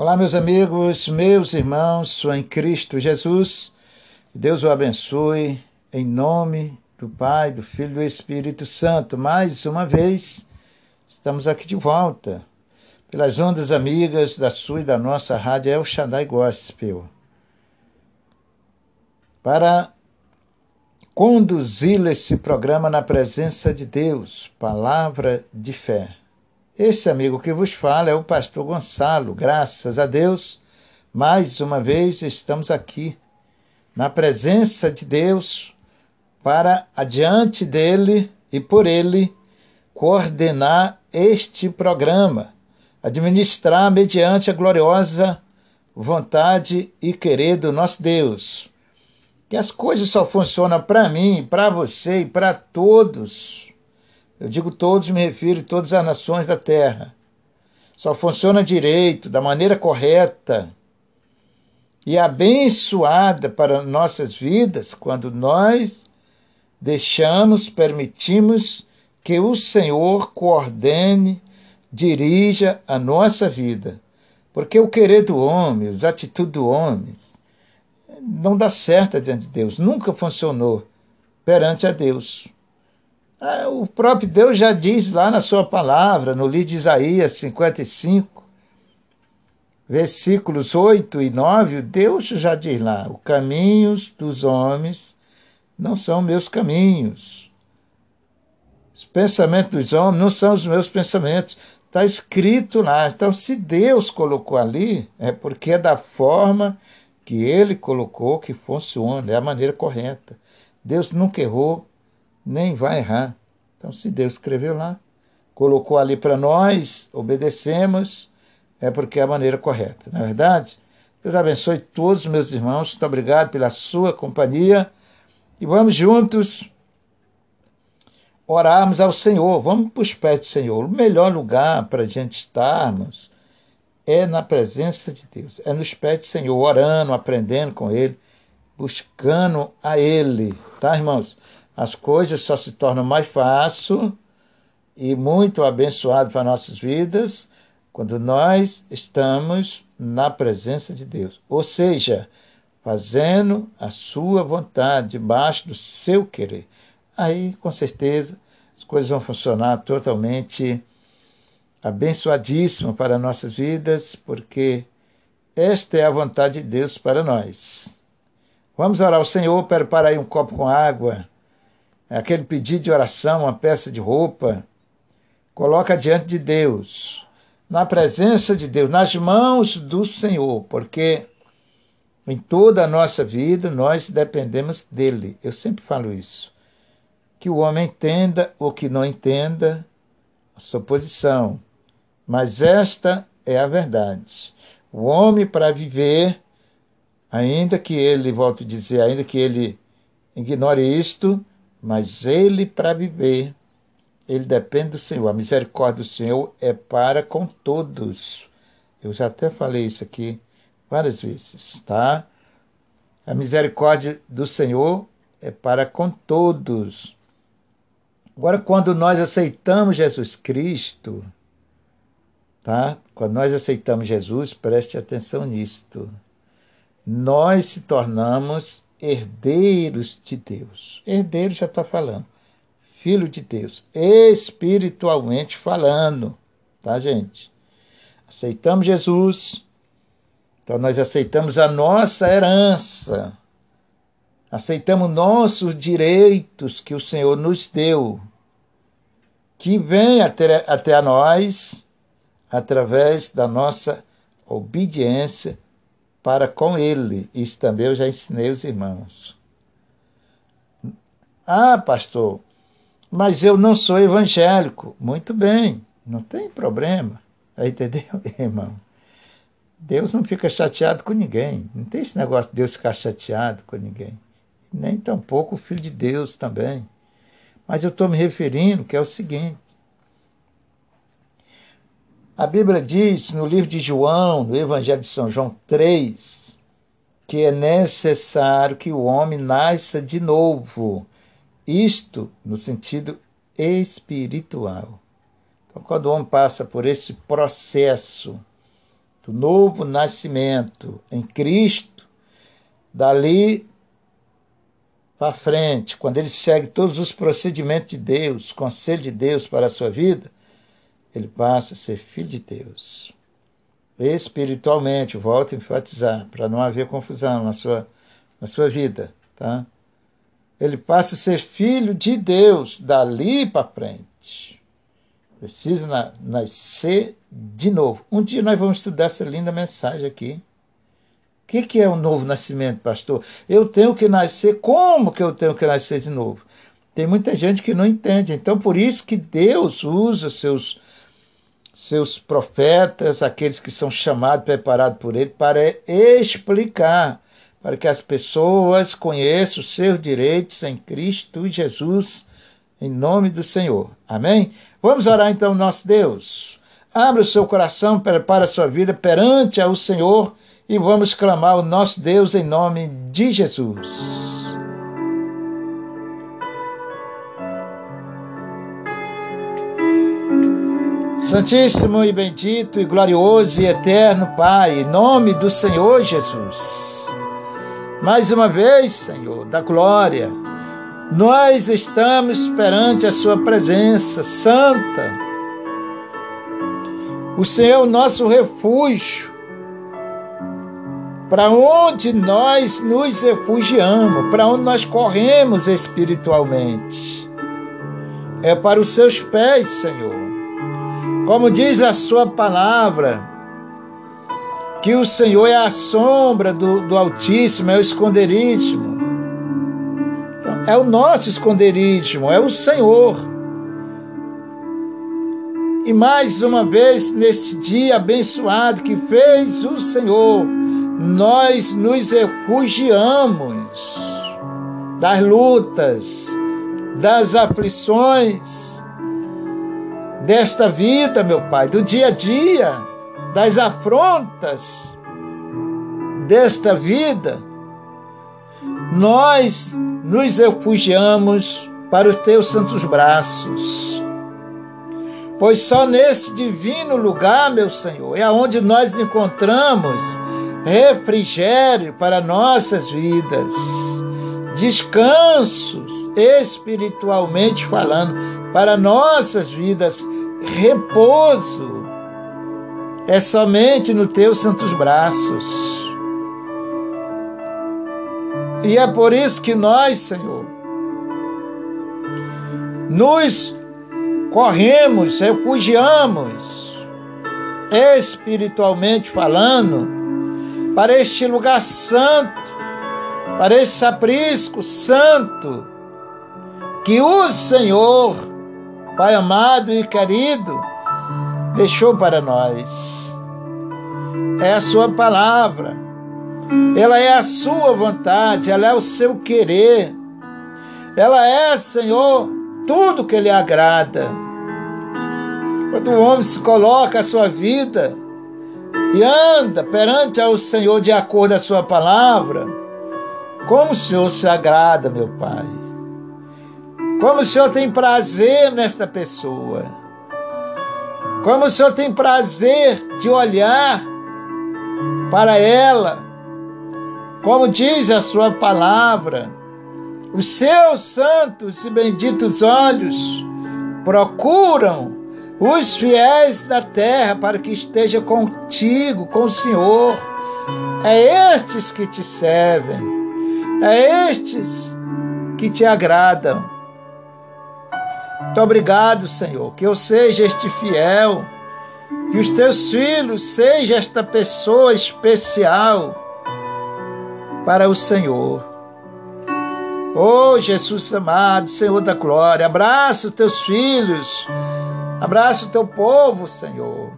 Olá, meus amigos, meus irmãos, em Cristo Jesus. Deus o abençoe em nome do Pai, do Filho e do Espírito Santo. Mais uma vez, estamos aqui de volta pelas ondas amigas da sua e da nossa rádio El Shaddai Gospel para conduzi esse programa na presença de Deus, palavra de fé. Esse amigo que vos fala é o pastor Gonçalo. Graças a Deus, mais uma vez estamos aqui na presença de Deus para adiante dele e por ele coordenar este programa, administrar mediante a gloriosa vontade e querer do nosso Deus. Que as coisas só funcionam para mim, para você e para todos eu digo todos, me refiro a todas as nações da terra. Só funciona direito, da maneira correta e abençoada para nossas vidas quando nós deixamos, permitimos que o Senhor coordene, dirija a nossa vida. Porque o querer do homem, as atitudes do homem, não dá certo diante de Deus, nunca funcionou perante a Deus. Ah, o próprio Deus já diz lá na sua palavra, no livro de Isaías 55, versículos 8 e 9, Deus já diz lá: os caminhos dos homens não são meus caminhos. Os pensamentos dos homens não são os meus pensamentos. Está escrito lá. Então, se Deus colocou ali, é porque é da forma que ele colocou que funciona, é a maneira correta. Deus nunca errou, nem vai errar. Então, se Deus escreveu lá, colocou ali para nós, obedecemos, é porque é a maneira correta, não é verdade? Deus abençoe todos os meus irmãos, muito obrigado pela sua companhia e vamos juntos orarmos ao Senhor, vamos para os pés do Senhor. O melhor lugar para a gente estarmos é na presença de Deus, é nos pés do Senhor, orando, aprendendo com Ele, buscando a Ele, tá, irmãos? As coisas só se tornam mais fácil e muito abençoado para nossas vidas quando nós estamos na presença de Deus. Ou seja, fazendo a sua vontade, debaixo do seu querer. Aí, com certeza, as coisas vão funcionar totalmente abençoadíssimo para nossas vidas, porque esta é a vontade de Deus para nós. Vamos orar ao Senhor, prepara aí um copo com água aquele pedido de oração, uma peça de roupa, coloca diante de Deus, na presença de Deus, nas mãos do Senhor, porque em toda a nossa vida nós dependemos dele. Eu sempre falo isso. Que o homem entenda ou que não entenda a sua posição, mas esta é a verdade. O homem, para viver, ainda que ele, volto a dizer, ainda que ele ignore isto, mas ele, para viver, ele depende do Senhor. A misericórdia do Senhor é para com todos. Eu já até falei isso aqui várias vezes, tá? A misericórdia do Senhor é para com todos. Agora, quando nós aceitamos Jesus Cristo, tá? Quando nós aceitamos Jesus, preste atenção nisto. Nós se tornamos herdeiros de Deus. Herdeiro já está falando. Filho de Deus, espiritualmente falando, tá, gente? Aceitamos Jesus, então nós aceitamos a nossa herança, aceitamos nossos direitos que o Senhor nos deu, que vem até, até a nós através da nossa obediência para com ele. Isso também eu já ensinei os irmãos. Ah, pastor, mas eu não sou evangélico. Muito bem, não tem problema. Entendeu, irmão? Deus não fica chateado com ninguém. Não tem esse negócio de Deus ficar chateado com ninguém. Nem tampouco o Filho de Deus também. Mas eu estou me referindo que é o seguinte: a Bíblia diz no livro de João, no Evangelho de São João 3, que é necessário que o homem nasça de novo. Isto no sentido espiritual. Então, quando o homem passa por esse processo do novo nascimento em Cristo, dali para frente, quando ele segue todos os procedimentos de Deus, conselho de Deus para a sua vida, ele passa a ser filho de Deus. Espiritualmente, volto a enfatizar, para não haver confusão na sua, na sua vida, tá? Ele passa a ser filho de Deus dali para frente. Precisa na, nascer de novo. Um dia nós vamos estudar essa linda mensagem aqui. O que, que é o novo nascimento, pastor? Eu tenho que nascer. Como que eu tenho que nascer de novo? Tem muita gente que não entende. Então, por isso que Deus usa seus, seus profetas, aqueles que são chamados, preparados por Ele, para explicar, para que as pessoas conheçam os seus direitos em Cristo Jesus, em nome do Senhor. Amém? Vamos orar então, nosso Deus. Abra o seu coração, prepara a sua vida perante ao Senhor e vamos clamar o nosso Deus em nome de Jesus. Santíssimo e bendito e glorioso e eterno Pai, em nome do Senhor Jesus. Mais uma vez, Senhor, da glória, nós estamos perante a Sua presença santa o Senhor é o nosso refúgio, para onde nós nos refugiamos, para onde nós corremos espiritualmente. É para os seus pés, Senhor. Como diz a Sua palavra, que o Senhor é a sombra do, do Altíssimo, é o esconderijo. Então, é o nosso esconderijo, é o Senhor. E mais uma vez, neste dia abençoado que fez o Senhor, nós nos refugiamos das lutas, das aflições desta vida, meu Pai, do dia a dia, das afrontas desta vida. Nós nos refugiamos para os teus santos braços pois só nesse divino lugar, meu Senhor, é onde nós encontramos refrigério para nossas vidas, descansos espiritualmente falando para nossas vidas, repouso. É somente no teus santos braços. E é por isso que nós, Senhor, nos corremos, refugiamos, espiritualmente falando, para este lugar santo, para esse aprisco santo, que o Senhor, Pai amado e querido, deixou para nós. É a Sua palavra, ela é a Sua vontade, ela é o seu querer, ela é, Senhor, tudo que lhe agrada. Quando o homem se coloca a sua vida e anda perante ao Senhor de acordo com a sua palavra, como o Senhor se agrada, meu Pai. Como o Senhor tem prazer nesta pessoa. Como o Senhor tem prazer de olhar para ela. Como diz a sua palavra, os seus santos e benditos olhos procuram os fiéis da terra para que esteja contigo, com o Senhor. É estes que te servem, é estes que te agradam. Muito obrigado, Senhor, que eu seja este fiel, que os teus filhos sejam esta pessoa especial para o Senhor. Oh, Jesus amado, Senhor da glória, abraça os teus filhos, abraça o teu povo, Senhor.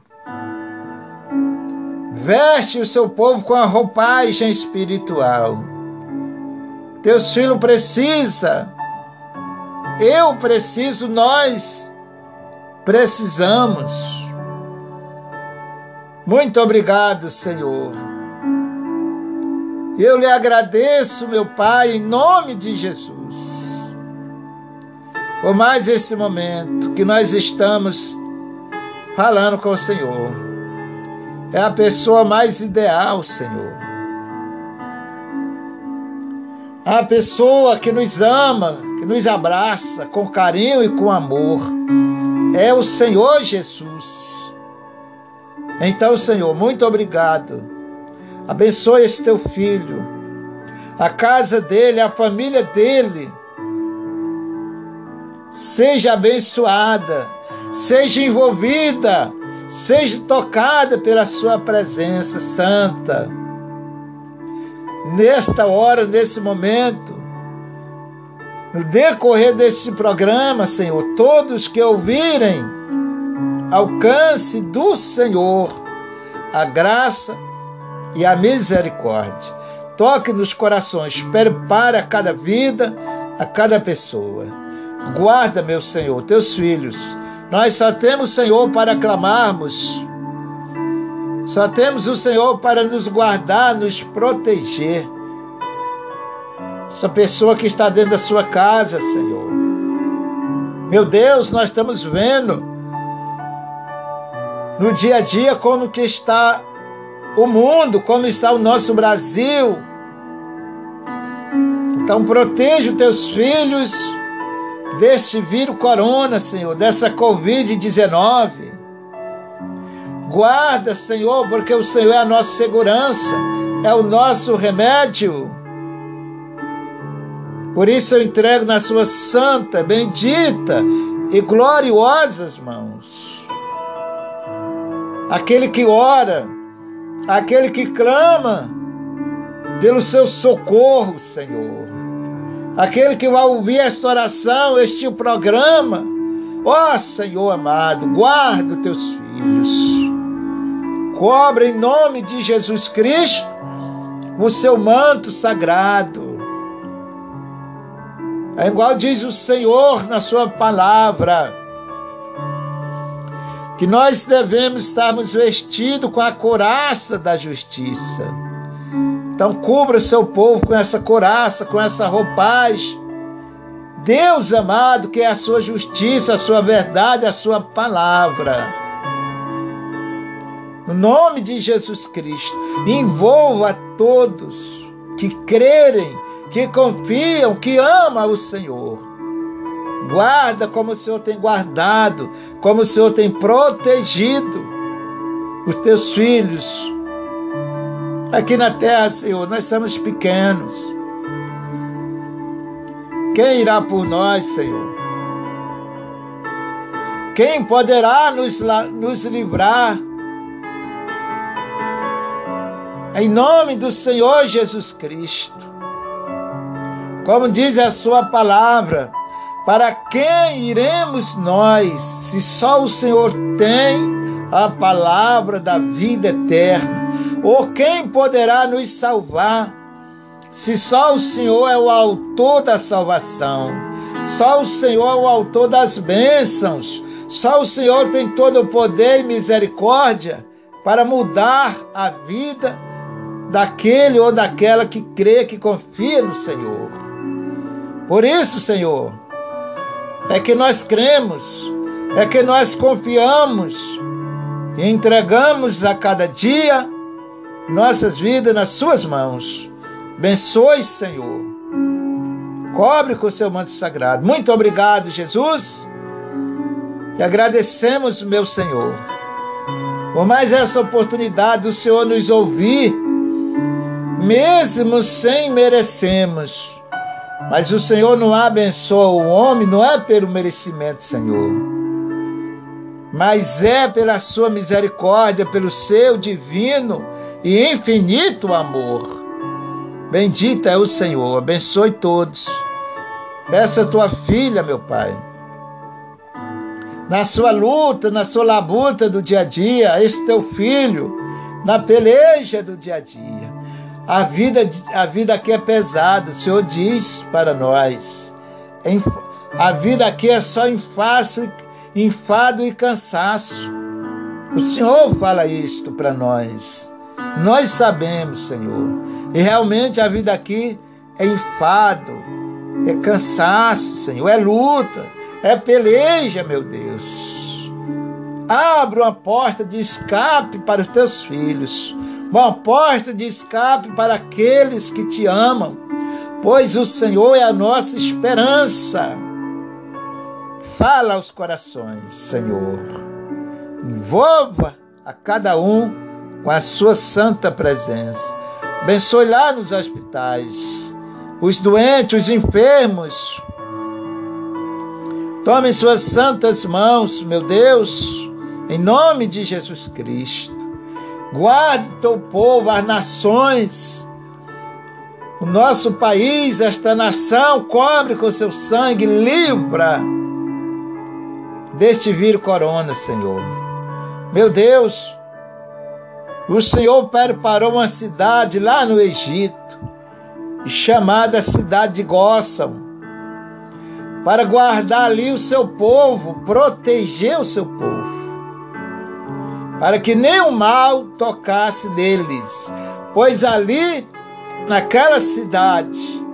Veste o seu povo com a roupagem espiritual. Teus filhos precisam, eu preciso, nós precisamos. Muito obrigado, Senhor. Eu lhe agradeço, meu Pai, em nome de Jesus, por mais esse momento que nós estamos falando com o Senhor. é a pessoa mais ideal, Senhor. A pessoa que nos ama, que nos abraça com carinho e com amor. É o Senhor Jesus. Então, Senhor, muito obrigado. Abençoe esse teu filho, a casa dele, a família dele. Seja abençoada, seja envolvida, seja tocada pela sua presença santa. Nesta hora, nesse momento, no decorrer deste programa, Senhor, todos que ouvirem, alcance do Senhor a graça e a misericórdia. Toque nos corações, prepare a cada vida, a cada pessoa. Guarda, meu Senhor, teus filhos. Nós só temos Senhor para clamarmos. Só temos o Senhor para nos guardar, nos proteger. Essa pessoa que está dentro da sua casa, Senhor. Meu Deus, nós estamos vendo no dia a dia como que está o mundo, como está o nosso Brasil. Então proteja os teus filhos desse vírus corona, Senhor, dessa Covid-19. Guarda, Senhor, porque o Senhor é a nossa segurança, é o nosso remédio. Por isso eu entrego nas suas santa, bendita e gloriosas mãos. Aquele que ora, aquele que clama pelo seu socorro, Senhor. Aquele que vai ouvir esta oração, este programa. Ó oh, Senhor amado, guarda os teus filhos. Cobre em nome de Jesus Cristo o seu manto sagrado. É igual diz o Senhor na sua palavra que nós devemos estarmos vestidos com a couraça da justiça. Então, cubra o seu povo com essa couraça, com essa roupagem. Deus amado, que é a sua justiça, a sua verdade, a sua palavra. No nome de Jesus Cristo, envolva todos que crerem, que confiam, que amam o Senhor Guarda como o Senhor tem guardado, como o Senhor tem protegido os teus filhos. Aqui na terra, Senhor, nós somos pequenos. Quem irá por nós, Senhor? Quem poderá nos, nos livrar? Em nome do Senhor Jesus Cristo. Como diz a sua palavra, para quem iremos nós, se só o Senhor tem a palavra da vida eterna? Ou quem poderá nos salvar, se só o Senhor é o autor da salvação? Só o Senhor é o autor das bênçãos. Só o Senhor tem todo o poder e misericórdia para mudar a vida daquele ou daquela que crê, que confia no Senhor. Por isso, Senhor, é que nós cremos, é que nós confiamos e entregamos a cada dia nossas vidas nas Suas mãos. Abençoe, Senhor. Cobre com o seu manto sagrado. Muito obrigado, Jesus. E agradecemos, meu Senhor, por mais essa oportunidade do Senhor nos ouvir, mesmo sem merecermos. Mas o Senhor não abençoa o homem, não é pelo merecimento, Senhor. Mas é pela sua misericórdia, pelo seu divino e infinito amor. Bendita é o Senhor, abençoe todos. Essa tua filha, meu Pai, na sua luta, na sua labuta do dia a dia, esse teu filho, na peleja do dia a dia. A vida, a vida aqui é pesada, o Senhor diz para nós. A vida aqui é só enfado, enfado e cansaço. O Senhor fala isto para nós. Nós sabemos, Senhor. E realmente a vida aqui é enfado, é cansaço, Senhor, é luta, é peleja, meu Deus. Abre uma porta de escape para os teus filhos, uma porta de escape para aqueles que te amam, pois o Senhor é a nossa esperança. Fala aos corações, Senhor. Envolva a cada um com a sua santa presença. Abençoe lá nos hospitais, os doentes, os enfermos. Tome suas santas mãos, meu Deus, em nome de Jesus Cristo. Guarde teu povo, as nações, o nosso país, esta nação, cobre com seu sangue, livra deste vírus corona, Senhor. Meu Deus, o Senhor preparou uma cidade lá no Egito, chamada cidade de Góssam, para guardar ali o seu povo, proteger o seu povo, para que nenhum mal tocasse neles, pois ali, naquela cidade,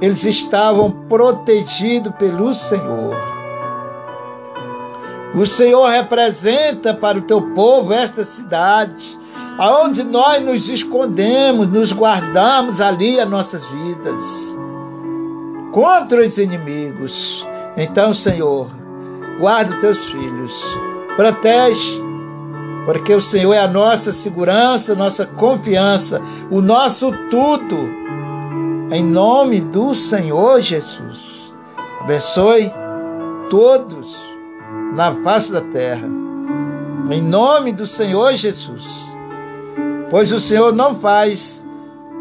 eles estavam protegidos pelo Senhor. O Senhor representa para o teu povo esta cidade, aonde nós nos escondemos, nos guardamos ali as nossas vidas contra os inimigos. Então, Senhor, guarda os teus filhos, protege, porque o Senhor é a nossa segurança, nossa confiança, o nosso tudo. Em nome do Senhor Jesus. Abençoe todos na face da terra. Em nome do Senhor Jesus. Pois o Senhor não faz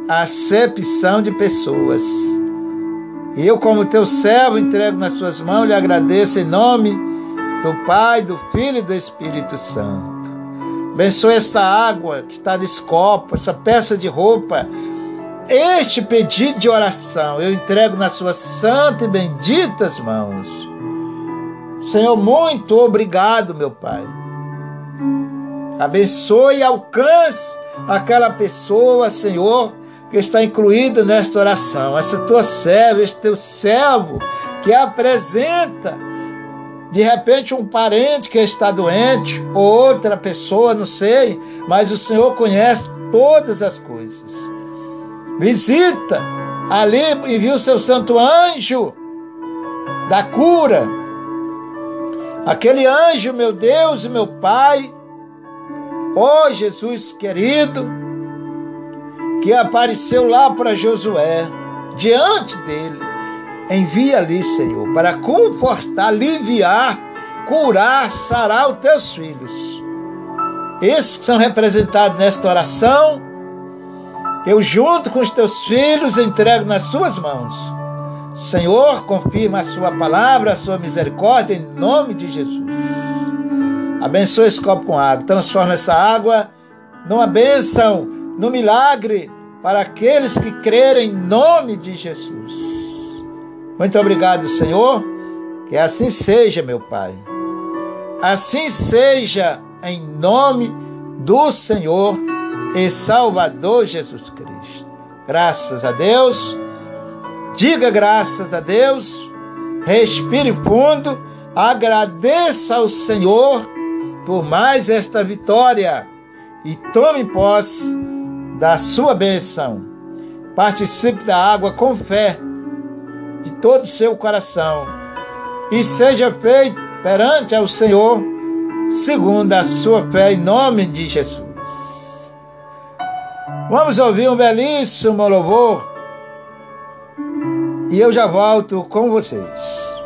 acepção de pessoas. Eu, como teu servo, entrego nas suas mãos, lhe agradeço em nome do Pai, do Filho e do Espírito Santo. Abençoe esta água que está nesse copo, essa peça de roupa, este pedido de oração, eu entrego nas suas santas e benditas mãos. Senhor, muito obrigado, meu Pai. Abençoe e alcance aquela pessoa, Senhor, que está incluída nesta oração. Essa tua serva, este teu servo que apresenta de repente um parente que está doente, ou outra pessoa, não sei, mas o Senhor conhece todas as coisas. Visita ali, envia o seu santo anjo da cura Aquele anjo, meu Deus e meu Pai, ó oh, Jesus querido, que apareceu lá para Josué, diante dele, envia ali, Senhor, para confortar, aliviar, curar, sarar os teus filhos. Esses que são representados nesta oração, eu, junto com os teus filhos, entrego nas suas mãos Senhor, confirma a sua palavra, a sua misericórdia, em nome de Jesus. Abençoe esse copo com água, transforma essa água numa bênção, num milagre para aqueles que crerem em nome de Jesus. Muito obrigado, Senhor, que assim seja, meu Pai. Assim seja, em nome do Senhor e Salvador Jesus Cristo. Graças a Deus. Diga graças a Deus, respire fundo, agradeça ao Senhor por mais esta vitória e tome posse da sua benção. Participe da água com fé de todo o seu coração e seja feito perante ao Senhor segundo a sua fé em nome de Jesus. Vamos ouvir um belíssimo louvor e eu já volto com vocês.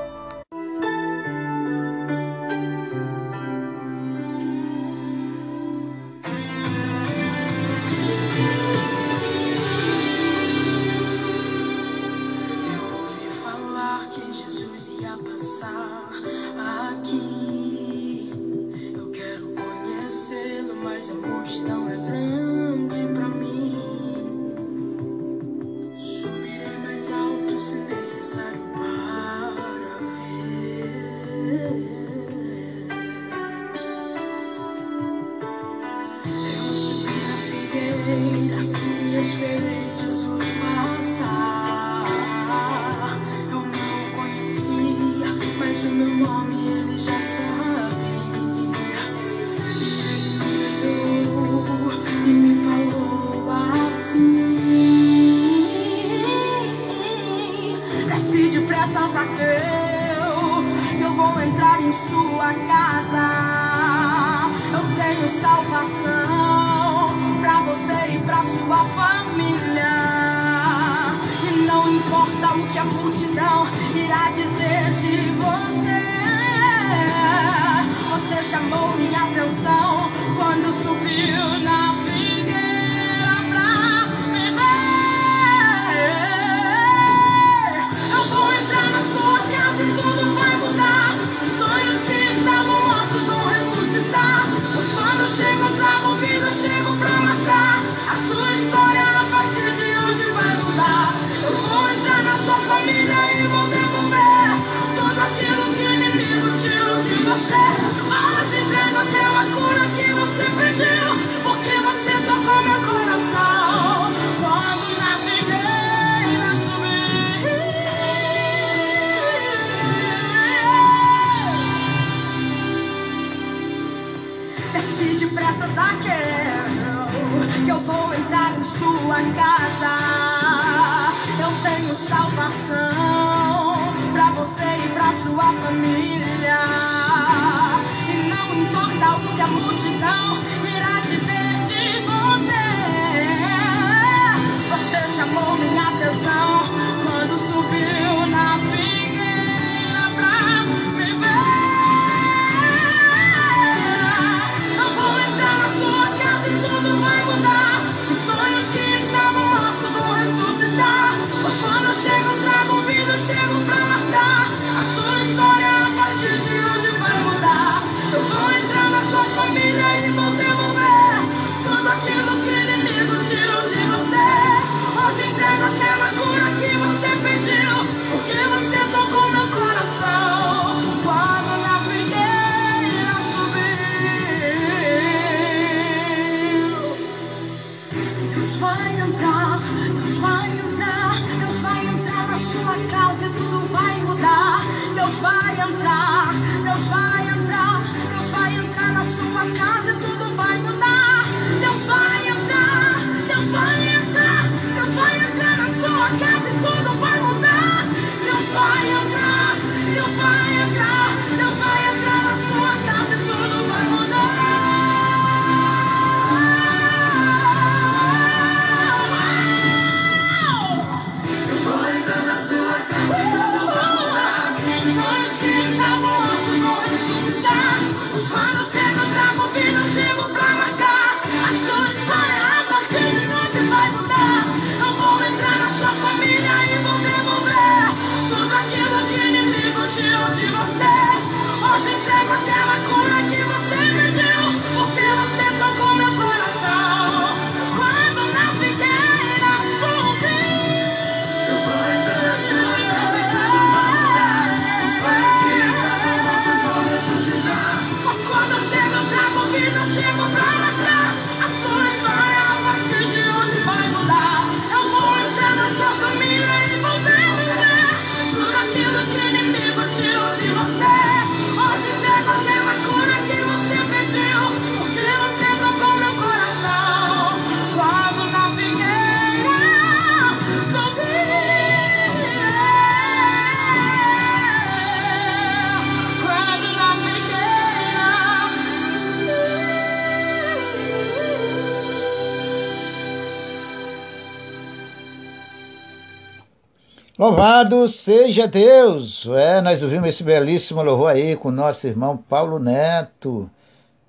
Louvado seja Deus! É, nós ouvimos esse belíssimo louvor aí com nosso irmão Paulo Neto,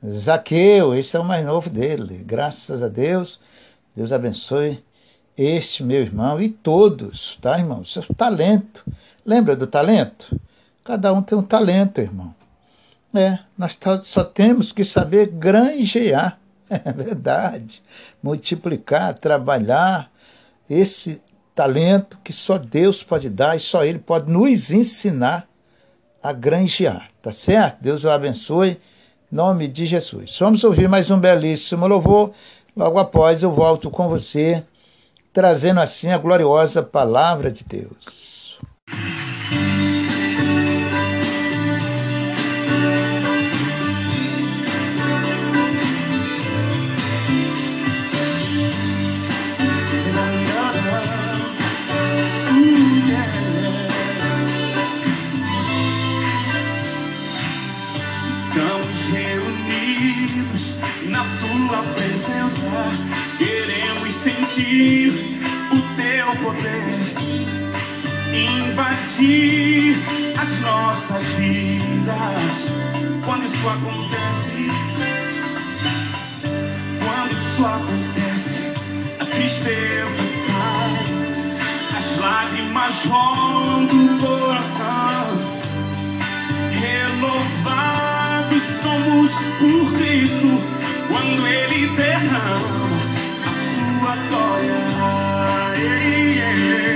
Zaqueu, esse é o mais novo dele. Graças a Deus, Deus abençoe este meu irmão e todos, tá, irmão? Seu é talento. Lembra do talento? Cada um tem um talento, irmão. É, nós só temos que saber granjear, é verdade. Multiplicar, trabalhar esse talento que só Deus pode dar e só Ele pode nos ensinar a granjear, tá certo? Deus o abençoe, em nome de Jesus. Vamos ouvir mais um belíssimo louvor. Logo após eu volto com você, trazendo assim a gloriosa palavra de Deus. As nossas vidas. Quando isso acontece, quando isso acontece, a tristeza sai, as lágrimas rolam do coração. Renovados somos por Cristo quando Ele derrama a sua glória. Ei, ei,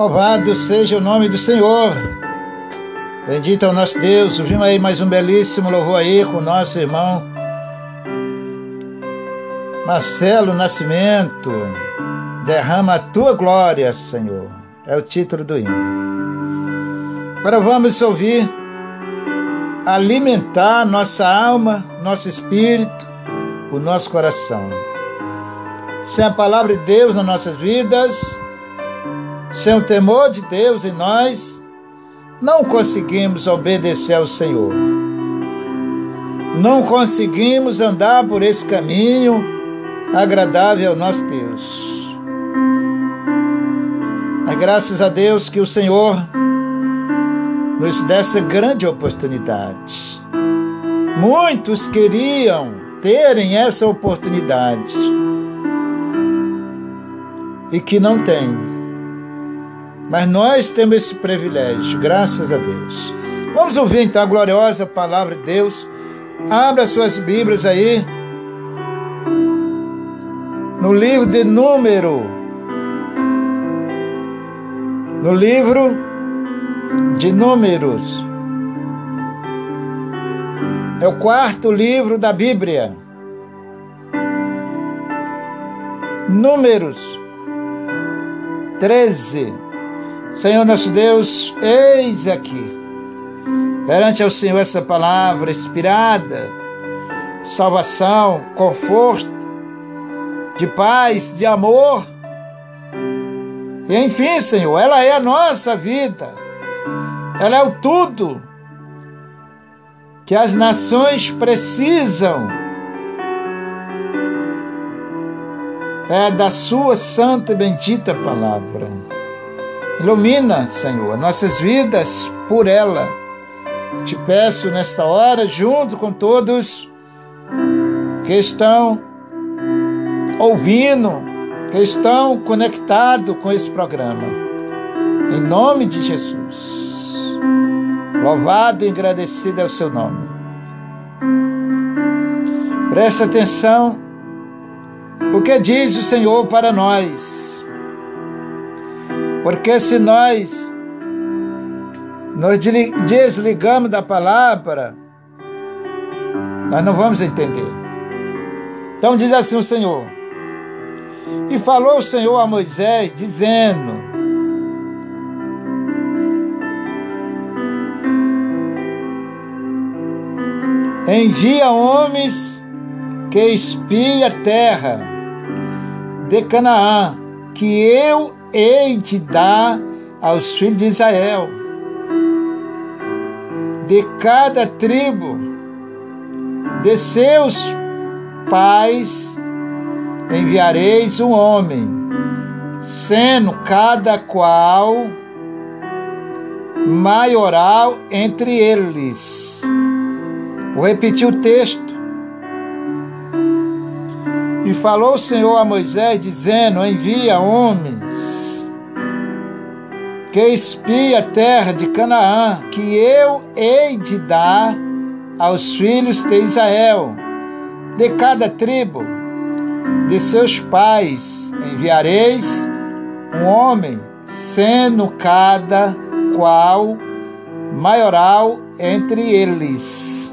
Louvado seja o nome do Senhor. Bendito é o nosso Deus. Ouvimos aí mais um belíssimo louvor aí com o nosso irmão Marcelo Nascimento. Derrama a tua glória, Senhor. É o título do hino. Agora vamos ouvir alimentar nossa alma, nosso espírito, o nosso coração. Sem a palavra de Deus nas nossas vidas, sem o temor de Deus em nós, não conseguimos obedecer ao Senhor. Não conseguimos andar por esse caminho agradável ao nosso Deus. Mas graças a Deus que o Senhor nos dá essa grande oportunidade. Muitos queriam terem essa oportunidade e que não têm. Mas nós temos esse privilégio, graças a Deus. Vamos ouvir então a gloriosa palavra de Deus. Abra suas Bíblias aí. No livro de Número. No livro de Números. É o quarto livro da Bíblia. Números 13. Senhor nosso Deus, eis aqui, perante ao Senhor essa palavra inspirada, salvação, conforto, de paz, de amor. E enfim, Senhor, ela é a nossa vida, ela é o tudo que as nações precisam. É da Sua santa e bendita palavra. Ilumina, Senhor, nossas vidas por ela. Te peço nesta hora, junto com todos que estão ouvindo, que estão conectados com esse programa. Em nome de Jesus. Louvado e agradecido é o seu nome. Presta atenção o que diz o Senhor para nós. Porque se nós nos desligamos da palavra, nós não vamos entender. Então diz assim o Senhor: E falou o Senhor a Moisés, dizendo: Envia homens que espiem a terra de Canaã, que eu hei de dar aos filhos de Israel. De cada tribo de seus pais enviareis um homem, sendo cada qual maioral entre eles. Vou repetir o texto. E falou o Senhor a Moisés, dizendo: Envia homens que espia a terra de Canaã, que eu hei de dar aos filhos de Israel, de cada tribo de seus pais enviareis um homem, sendo cada qual maioral entre eles.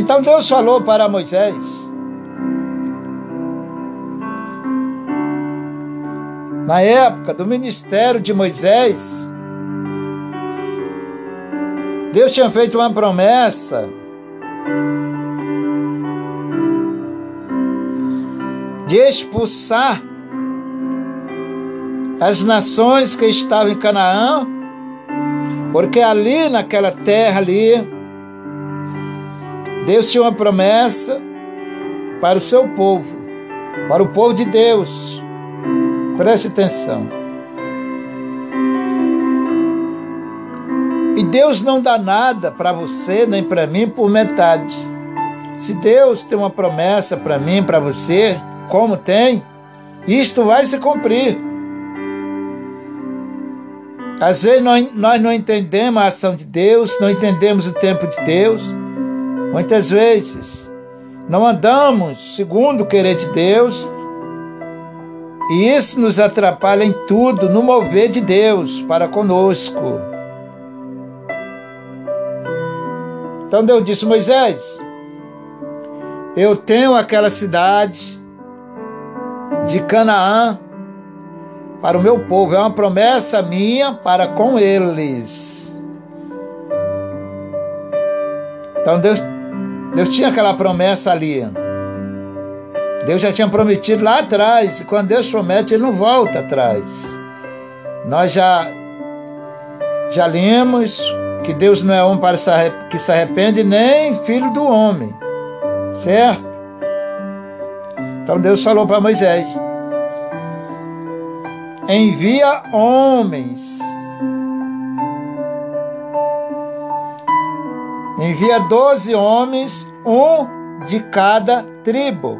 Então Deus falou para Moisés. Na época do ministério de Moisés, Deus tinha feito uma promessa de expulsar as nações que estavam em Canaã, porque ali naquela terra ali Deus tinha uma promessa para o seu povo, para o povo de Deus. Preste atenção. E Deus não dá nada para você nem para mim por metade. Se Deus tem uma promessa para mim, para você, como tem, isto vai se cumprir. Às vezes nós, nós não entendemos a ação de Deus, não entendemos o tempo de Deus. Muitas vezes não andamos segundo o querer de Deus e isso nos atrapalha em tudo no mover de Deus para conosco. Então Deus disse: Moisés, eu tenho aquela cidade de Canaã para o meu povo, é uma promessa minha para com eles. Então Deus Deus tinha aquela promessa ali. Deus já tinha prometido lá atrás, e quando Deus promete, ele não volta atrás. Nós já já lemos que Deus não é homem para que se arrepende, nem filho do homem. Certo? Então Deus falou para Moisés: envia homens envia doze homens, um de cada tribo.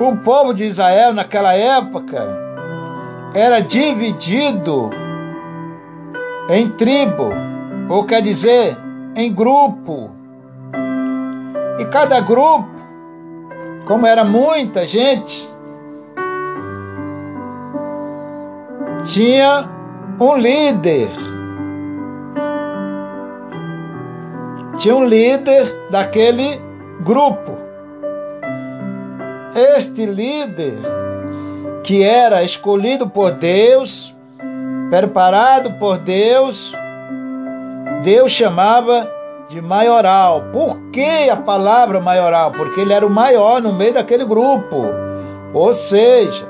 O povo de Israel naquela época era dividido em tribo, ou quer dizer, em grupo. E cada grupo, como era muita gente, tinha um líder tinha um líder daquele grupo. Este líder, que era escolhido por Deus, preparado por Deus, Deus chamava de maioral. Por que a palavra maioral? Porque ele era o maior no meio daquele grupo. Ou seja,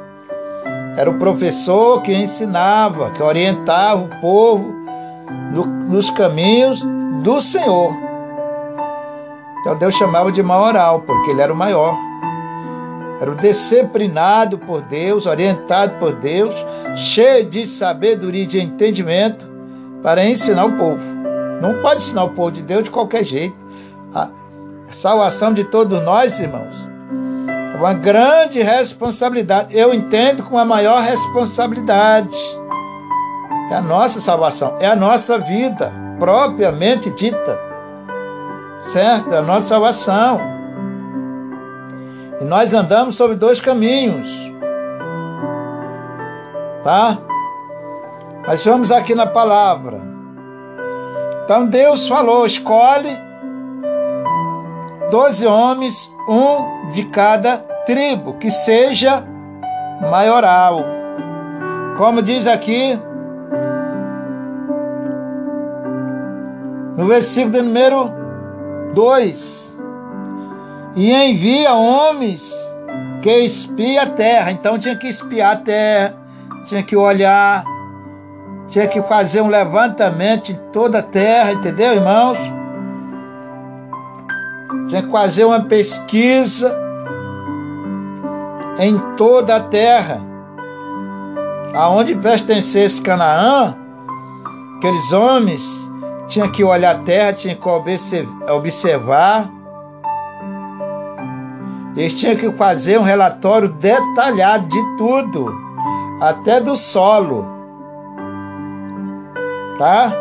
era o professor que ensinava, que orientava o povo no, nos caminhos do Senhor. Então Deus chamava de maioral, porque ele era o maior. Era o disciplinado por Deus, orientado por Deus, cheio de sabedoria e de entendimento para ensinar o povo. Não pode ensinar o povo de Deus de qualquer jeito. A salvação de todos nós, irmãos, é uma grande responsabilidade. Eu entendo com a maior responsabilidade. É a nossa salvação, é a nossa vida propriamente dita. Certo? É a nossa salvação. E nós andamos sobre dois caminhos. Tá? Mas vamos aqui na palavra. Então Deus falou: escolhe doze homens, um de cada tribo, que seja maioral. Como diz aqui no versículo número 2: E envia homens que espia a terra. Então tinha que espiar a terra, tinha que olhar tinha que fazer um levantamento em toda a terra, entendeu, irmãos? Tinha que fazer uma pesquisa em toda a terra. Aonde pertencesse Canaã, aqueles homens tinham que olhar a terra, tinham que observar. Eles tinham que fazer um relatório detalhado de tudo, até do solo tá?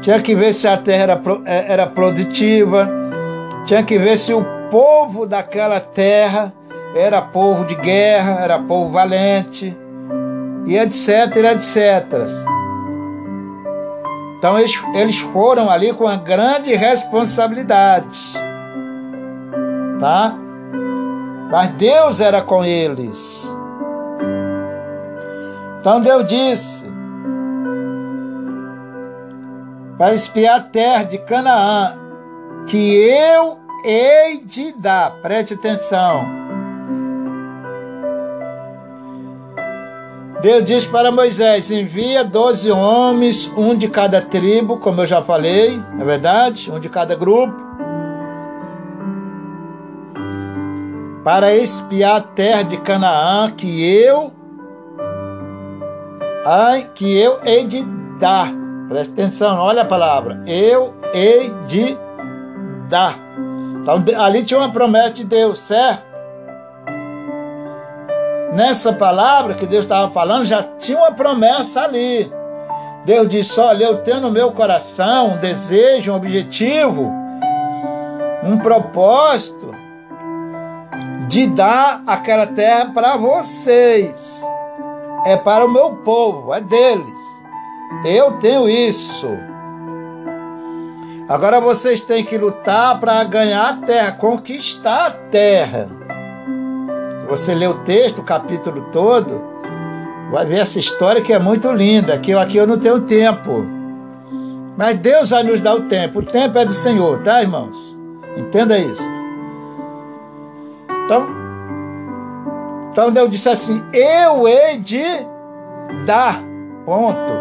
Tinha que ver se a terra era, é, era produtiva, tinha que ver se o povo daquela terra era povo de guerra, era povo valente, e etc, etc. Então eles, eles foram ali com uma grande responsabilidade, tá? Mas Deus era com eles. Então Deus disse: para espiar a terra de Canaã, que eu hei de dar. Preste atenção. Deus disse para Moisés: envia doze homens, um de cada tribo, como eu já falei, é verdade? Um de cada grupo, para espiar a terra de Canaã, que eu, ai, que eu hei de dar Preste atenção, olha a palavra. Eu hei de dar. Então, ali tinha uma promessa de Deus, certo? Nessa palavra que Deus estava falando, já tinha uma promessa ali. Deus disse: Olha, eu tenho no meu coração um desejo, um objetivo, um propósito de dar aquela terra para vocês. É para o meu povo, é deles. Eu tenho isso. Agora vocês têm que lutar para ganhar a terra, conquistar a terra. Você lê o texto, o capítulo todo, vai ver essa história que é muito linda, que aqui eu não tenho tempo. Mas Deus vai nos dar o tempo. O tempo é do Senhor, tá, irmãos? Entenda isso. Então, então Deus disse assim: Eu hei de dar. Ponto.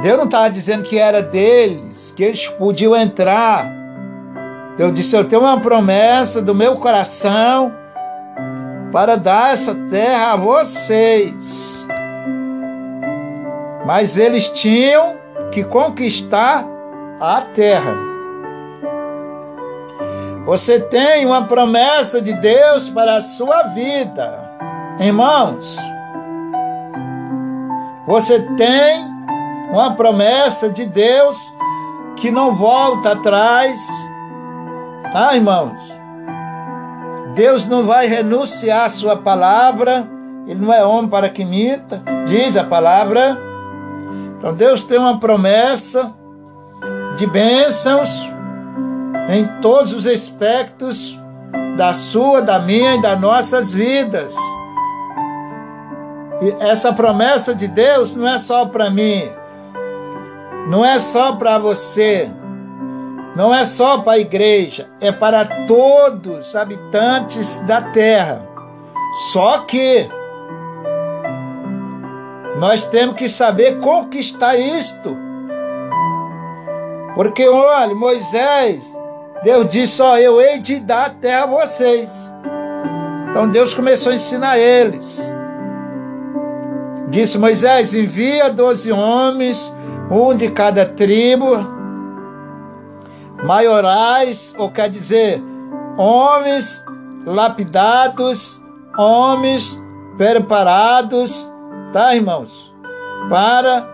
Deus não estava dizendo que era deles, que eles podiam entrar. Eu disse: Eu tenho uma promessa do meu coração para dar essa terra a vocês. Mas eles tinham que conquistar a terra. Você tem uma promessa de Deus para a sua vida, irmãos. Você tem uma promessa de Deus que não volta atrás. Ah, irmãos, Deus não vai renunciar à sua palavra, ele não é homem para que minta, diz a palavra. Então Deus tem uma promessa de bênçãos em todos os aspectos da sua, da minha e das nossas vidas. E essa promessa de Deus não é só para mim, não é só para você, não é só para a igreja, é para todos os habitantes da terra. Só que nós temos que saber conquistar isto. Porque, olha, Moisés, Deus disse: Ó, eu hei de dar a terra a vocês. Então Deus começou a ensinar eles. Disse Moisés: envia doze homens, um de cada tribo, maiorais, ou quer dizer, homens lapidados, homens preparados, tá, irmãos? Para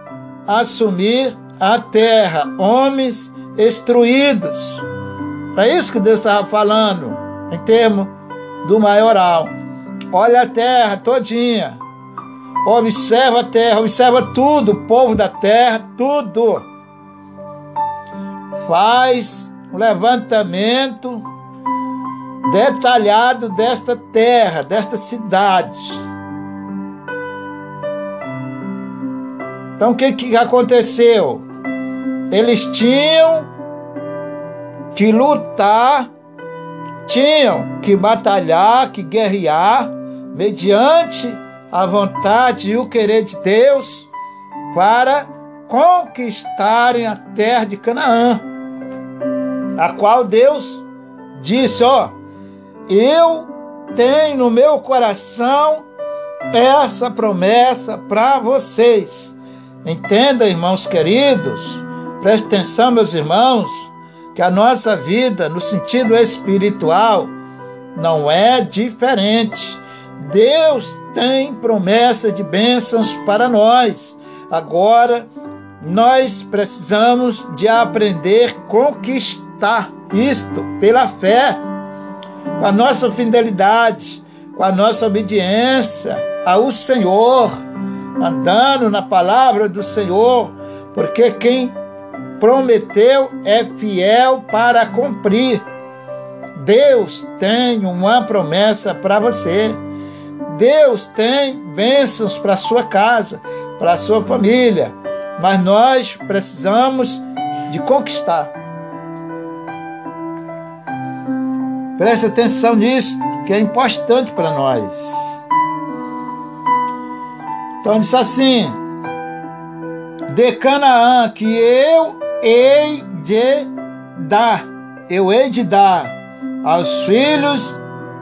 assumir a terra, homens instruídos. É isso que Deus estava falando, em termos do maioral. Olha a terra todinha. Observa a terra, observa tudo, o povo da terra, tudo. Faz um levantamento detalhado desta terra, desta cidade. Então o que, que aconteceu? Eles tinham que lutar, tinham que batalhar, que guerrear, mediante a vontade e o querer de Deus, para conquistarem a terra de Canaã, a qual Deus disse: Ó, eu tenho no meu coração essa promessa para vocês. Entenda, irmãos queridos, preste atenção, meus irmãos, que a nossa vida, no sentido espiritual, não é diferente. Deus tem promessa de bênçãos para nós. Agora, nós precisamos de aprender a conquistar isto pela fé, com a nossa fidelidade, com a nossa obediência ao Senhor, andando na palavra do Senhor, porque quem prometeu é fiel para cumprir. Deus tem uma promessa para você. Deus tem bênçãos para sua casa, para sua família, mas nós precisamos de conquistar. Preste atenção nisso, que é importante para nós. Então diz assim: De Canaã que eu hei de dar, eu hei de dar aos filhos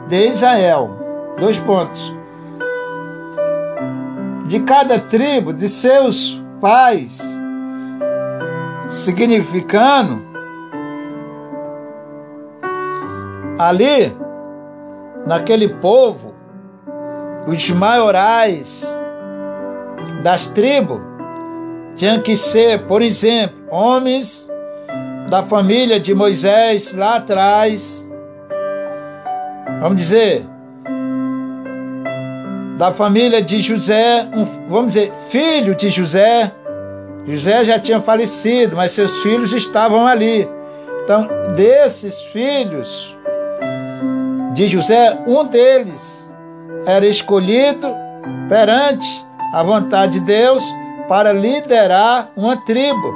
de Israel. Dois pontos de cada tribo, de seus pais, significando ali, naquele povo, os maiorais das tribos tinham que ser, por exemplo, homens da família de Moisés lá atrás, vamos dizer, da família de José, um, vamos dizer, filho de José. José já tinha falecido, mas seus filhos estavam ali. Então, desses filhos de José, um deles era escolhido perante a vontade de Deus para liderar uma tribo.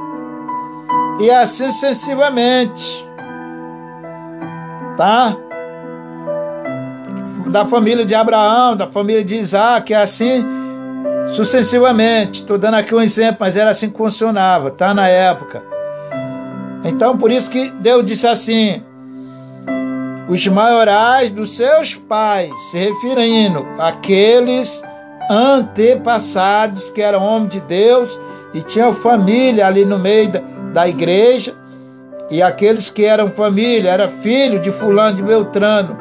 E assim sucessivamente. Tá? da família de Abraão, da família de Isaac, assim sucessivamente. Estou dando aqui um exemplo, mas era assim que funcionava, tá? Na época. Então, por isso que Deus disse assim: os maiorais dos seus pais, se referindo àqueles antepassados que eram homens de Deus e tinham família ali no meio da, da igreja, e aqueles que eram família, era filho de fulano de Beltrano,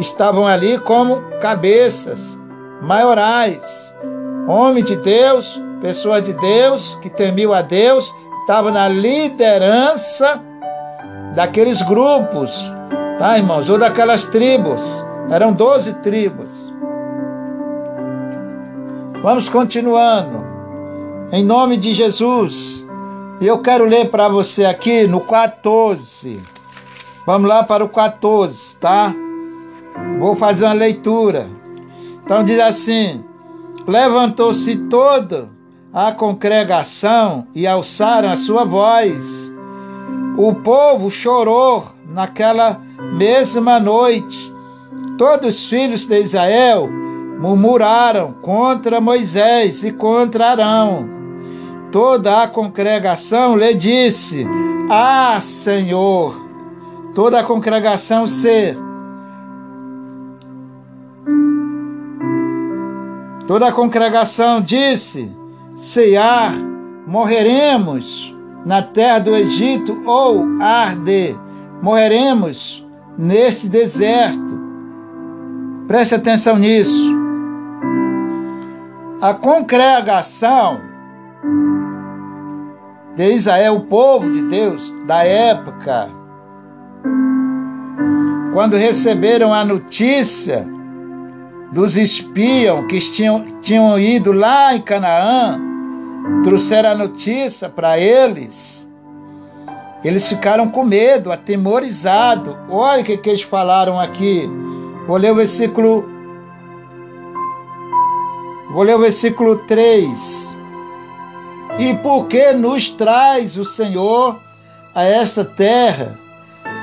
estavam ali como cabeças maiorais, homem de Deus, pessoa de Deus, que temiam a Deus, estava na liderança daqueles grupos, tá, irmãos? Ou daquelas tribos. Eram doze tribos. Vamos continuando. Em nome de Jesus. Eu quero ler para você aqui no 14. Vamos lá para o 14, tá? Vou fazer uma leitura. Então diz assim: Levantou-se toda a congregação e alçaram a sua voz. O povo chorou naquela mesma noite. Todos os filhos de Israel murmuraram contra Moisés e contra Arão. Toda a congregação lhe disse: Ah, Senhor! Toda a congregação se Toda a congregação disse: Cear, morreremos na terra do Egito ou arde, morreremos neste deserto. Preste atenção nisso. A congregação de Israel, o povo de Deus da época, quando receberam a notícia dos espiões que tinham, tinham ido lá em Canaã, trouxeram a notícia para eles. Eles ficaram com medo, atemorizados. Olha o que, que eles falaram aqui. Vou ler o versículo. Vou ler o versículo 3. E por que nos traz o Senhor a esta terra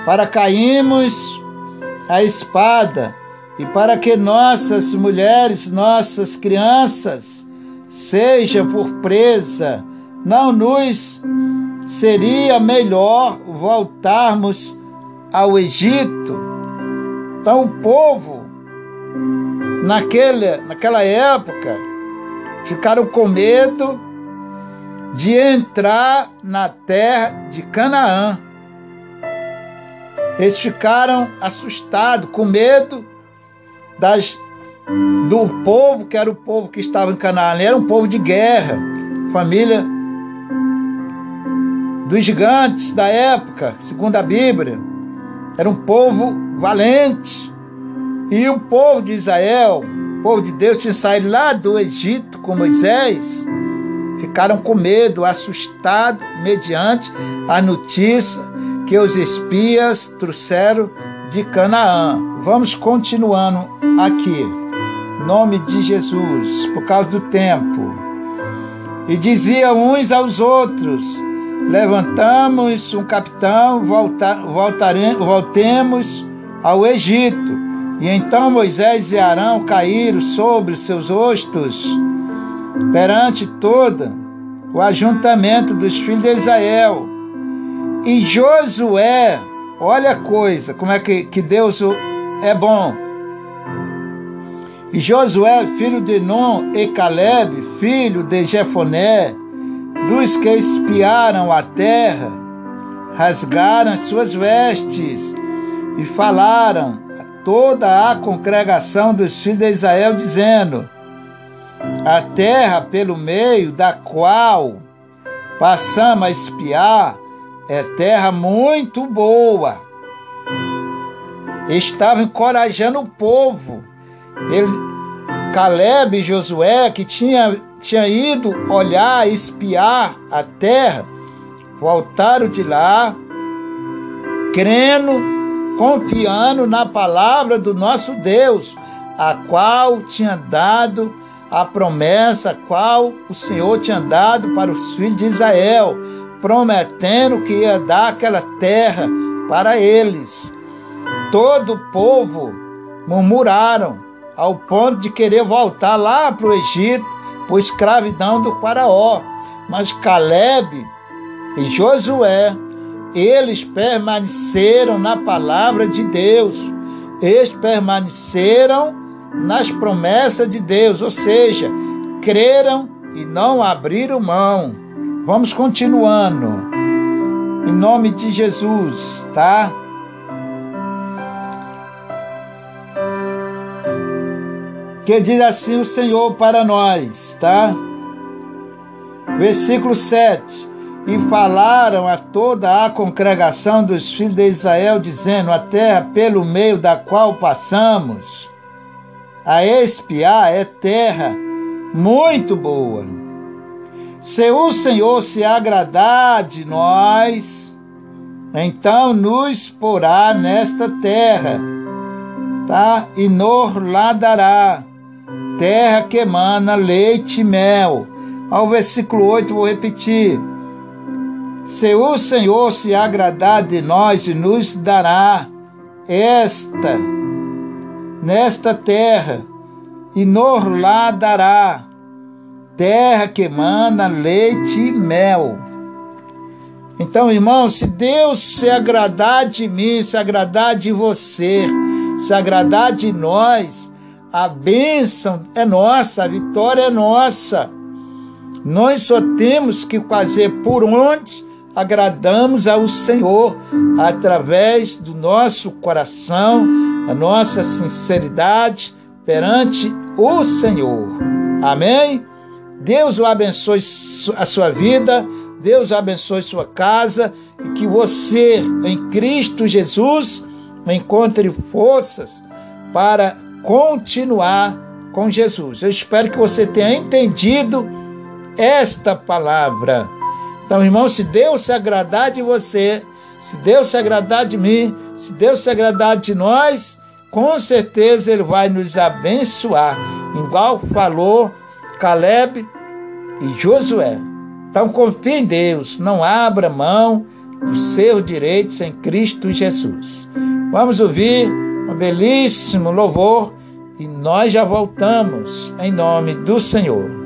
para cairmos a espada e para que nossas mulheres, nossas crianças sejam por presa, não nos seria melhor voltarmos ao Egito? Então o povo naquele, naquela época ficaram com medo de entrar na terra de Canaã. Eles ficaram assustados, com medo das, do povo, que era o povo que estava em Canaã. Era um povo de guerra, família dos gigantes da época, segundo a Bíblia. Era um povo valente. E o povo de Israel, o povo de Deus, tinha saído lá do Egito com Moisés. Ficaram com medo, assustados, mediante a notícia que os espias trouxeram de Canaã. Vamos continuando aqui. Nome de Jesus, por causa do tempo. E dizia uns aos outros: Levantamos um capitão, volta, voltare, voltemos ao Egito. E então Moisés e Arão caíram sobre seus rostos perante toda o ajuntamento dos filhos de Israel. E Josué Olha a coisa, como é que, que Deus é bom. E Josué, filho de Nun, e Caleb, filho de Jefoné, dos que espiaram a terra, rasgaram as suas vestes e falaram a toda a congregação dos filhos de Israel, dizendo: A terra pelo meio da qual passamos a espiar é terra muito boa. Estava encorajando o povo. Eles, Caleb e Josué, que tinha, tinha ido olhar, espiar a terra, voltaram de lá, crendo, confiando na palavra do nosso Deus, a qual tinha dado a promessa, a qual o Senhor tinha dado para os filhos de Israel prometendo que ia dar aquela terra para eles. Todo o povo murmuraram ao ponto de querer voltar lá para o Egito, por escravidão do Faraó. Mas Caleb e Josué, eles permaneceram na palavra de Deus, eles permaneceram nas promessas de Deus, ou seja, creram e não abriram mão. Vamos continuando. Em nome de Jesus, tá? Que diz assim o Senhor para nós, tá? Versículo 7. E falaram a toda a congregação dos filhos de Israel, dizendo: A terra pelo meio da qual passamos a espiar é terra muito boa Se o Senhor se agradar de nós, então nos porá nesta terra, tá? E nos ladará, terra que emana leite e mel. Ao versículo 8, vou repetir. Se o Senhor se agradar de nós e nos dará esta, nesta terra, e nos ladará, terra que emana leite e mel. Então, irmão, se Deus se agradar de mim, se agradar de você, se agradar de nós, a bênção é nossa, a vitória é nossa. Nós só temos que fazer por onde agradamos ao Senhor, através do nosso coração, a nossa sinceridade perante o Senhor. Amém? Deus o abençoe a sua vida, Deus o abençoe sua casa e que você, em Cristo Jesus, encontre forças para continuar com Jesus. Eu espero que você tenha entendido esta palavra. Então, irmão, se Deus se agradar de você, se Deus se agradar de mim, se Deus se agradar de nós, com certeza Ele vai nos abençoar, igual falou Caleb e Josué. Então confie em Deus, não abra mão dos seus direitos em Cristo Jesus. Vamos ouvir um belíssimo louvor e nós já voltamos em nome do Senhor.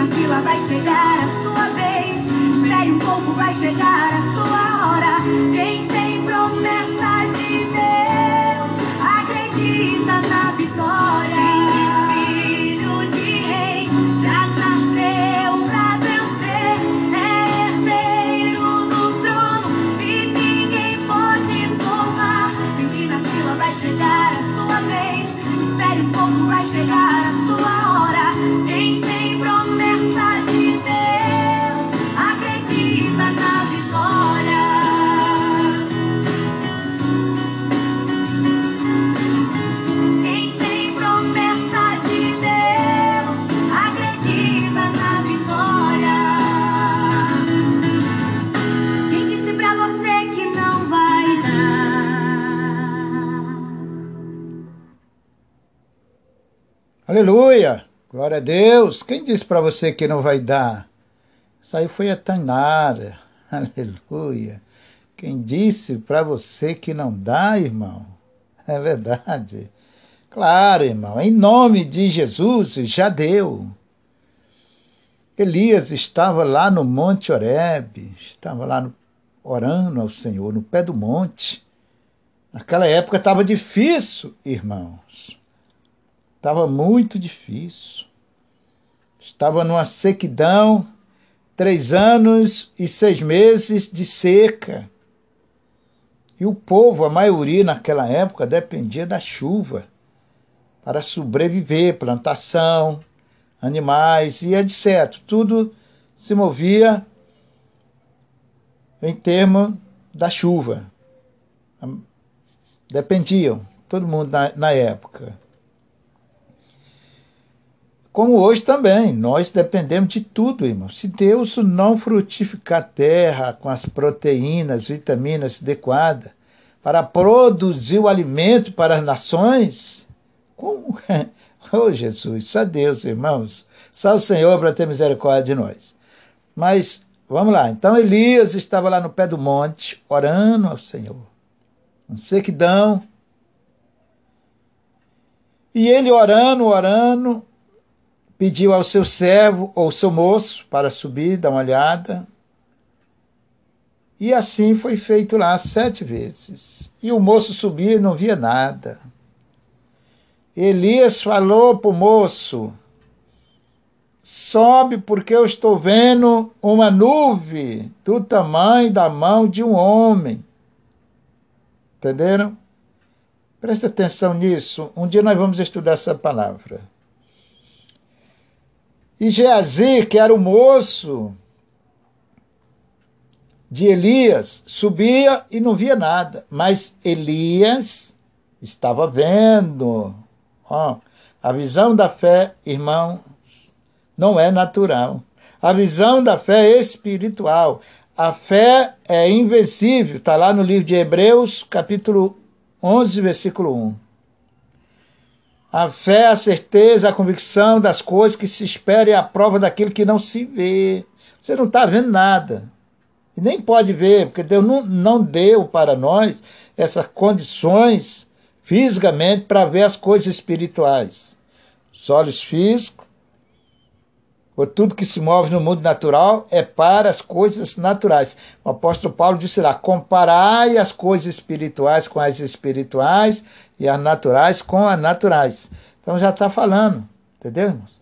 Na fila, vai chegar a sua vez. Espere um pouco, vai chegar a sua hora. Quem tem promessas de Deus acredita na vitória. Aleluia! Glória a Deus! Quem disse para você que não vai dar? Isso aí foi a Tainara, Aleluia. Quem disse para você que não dá, irmão? É verdade. Claro, irmão, em nome de Jesus já deu. Elias estava lá no Monte Horebe, estava lá no, orando ao Senhor, no pé do monte. Naquela época estava difícil, irmãos. Estava muito difícil. Estava numa sequidão, três anos e seis meses de seca. E o povo, a maioria naquela época, dependia da chuva para sobreviver, plantação, animais e etc. Tudo se movia em termos da chuva. Dependiam, todo mundo na, na época. Como hoje também, nós dependemos de tudo, irmão. Se Deus não frutificar a terra com as proteínas, vitaminas adequadas para produzir o alimento para as nações, como Oh, Jesus, só Deus, irmãos. Só o Senhor para ter misericórdia de nós. Mas, vamos lá. Então, Elias estava lá no pé do monte, orando ao Senhor. Um sequidão. E ele orando, orando, pediu ao seu servo ou seu moço para subir, dar uma olhada. E assim foi feito lá sete vezes. E o moço subia e não via nada. Elias falou para o moço: Sobe, porque eu estou vendo uma nuvem do tamanho da mão de um homem. Entenderam? Presta atenção nisso. Um dia nós vamos estudar essa palavra. E Geazi, que era o moço de Elias, subia e não via nada. Mas Elias estava vendo. Ó, a visão da fé, irmão, não é natural. A visão da fé é espiritual. A fé é invencível. Está lá no livro de Hebreus, capítulo 11, versículo 1. A fé, a certeza, a convicção das coisas que se espera e a prova daquilo que não se vê. Você não está vendo nada. E nem pode ver, porque Deus não, não deu para nós essas condições fisicamente para ver as coisas espirituais. Os olhos físicos, ou tudo que se move no mundo natural, é para as coisas naturais. O apóstolo Paulo disse lá: comparai as coisas espirituais com as espirituais e as naturais com as naturais. Então já está falando, entendeu, irmãos?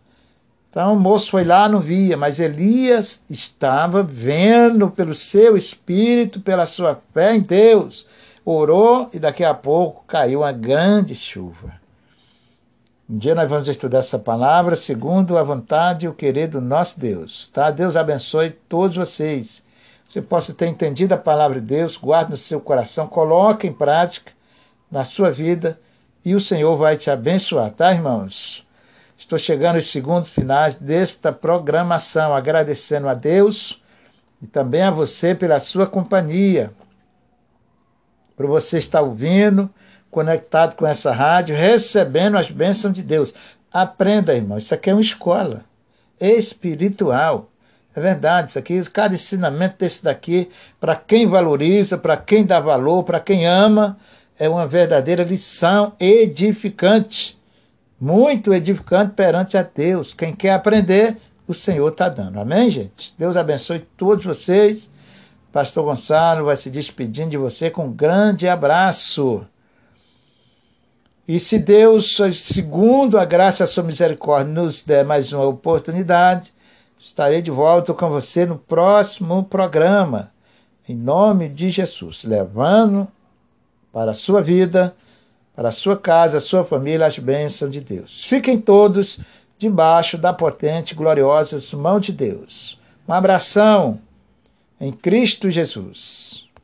Então o moço foi lá, não via, mas Elias estava vendo pelo seu espírito, pela sua fé em Deus. Orou e daqui a pouco caiu uma grande chuva. Um dia nós vamos estudar essa palavra segundo a vontade e o querer do nosso Deus. Tá? Deus abençoe todos vocês. Você possa ter entendido a palavra de Deus, guarde no seu coração, coloque em prática na sua vida e o Senhor vai te abençoar, tá, irmãos? Estou chegando aos segundos finais desta programação, agradecendo a Deus e também a você pela sua companhia, por você estar ouvindo, conectado com essa rádio, recebendo as bênçãos de Deus. Aprenda, irmão, isso aqui é uma escola espiritual. É verdade, isso aqui, cada ensinamento desse daqui, para quem valoriza, para quem dá valor, para quem ama, é uma verdadeira lição edificante, muito edificante perante a Deus. Quem quer aprender, o Senhor está dando. Amém, gente? Deus abençoe todos vocês. Pastor Gonçalo vai se despedindo de você com um grande abraço. E se Deus, segundo a graça e a sua misericórdia, nos der mais uma oportunidade, estarei de volta com você no próximo programa. Em nome de Jesus, levando para a sua vida, para a sua casa, a sua família, as bênçãos de Deus. Fiquem todos debaixo da potente e gloriosa mão de Deus. Um abração em Cristo Jesus.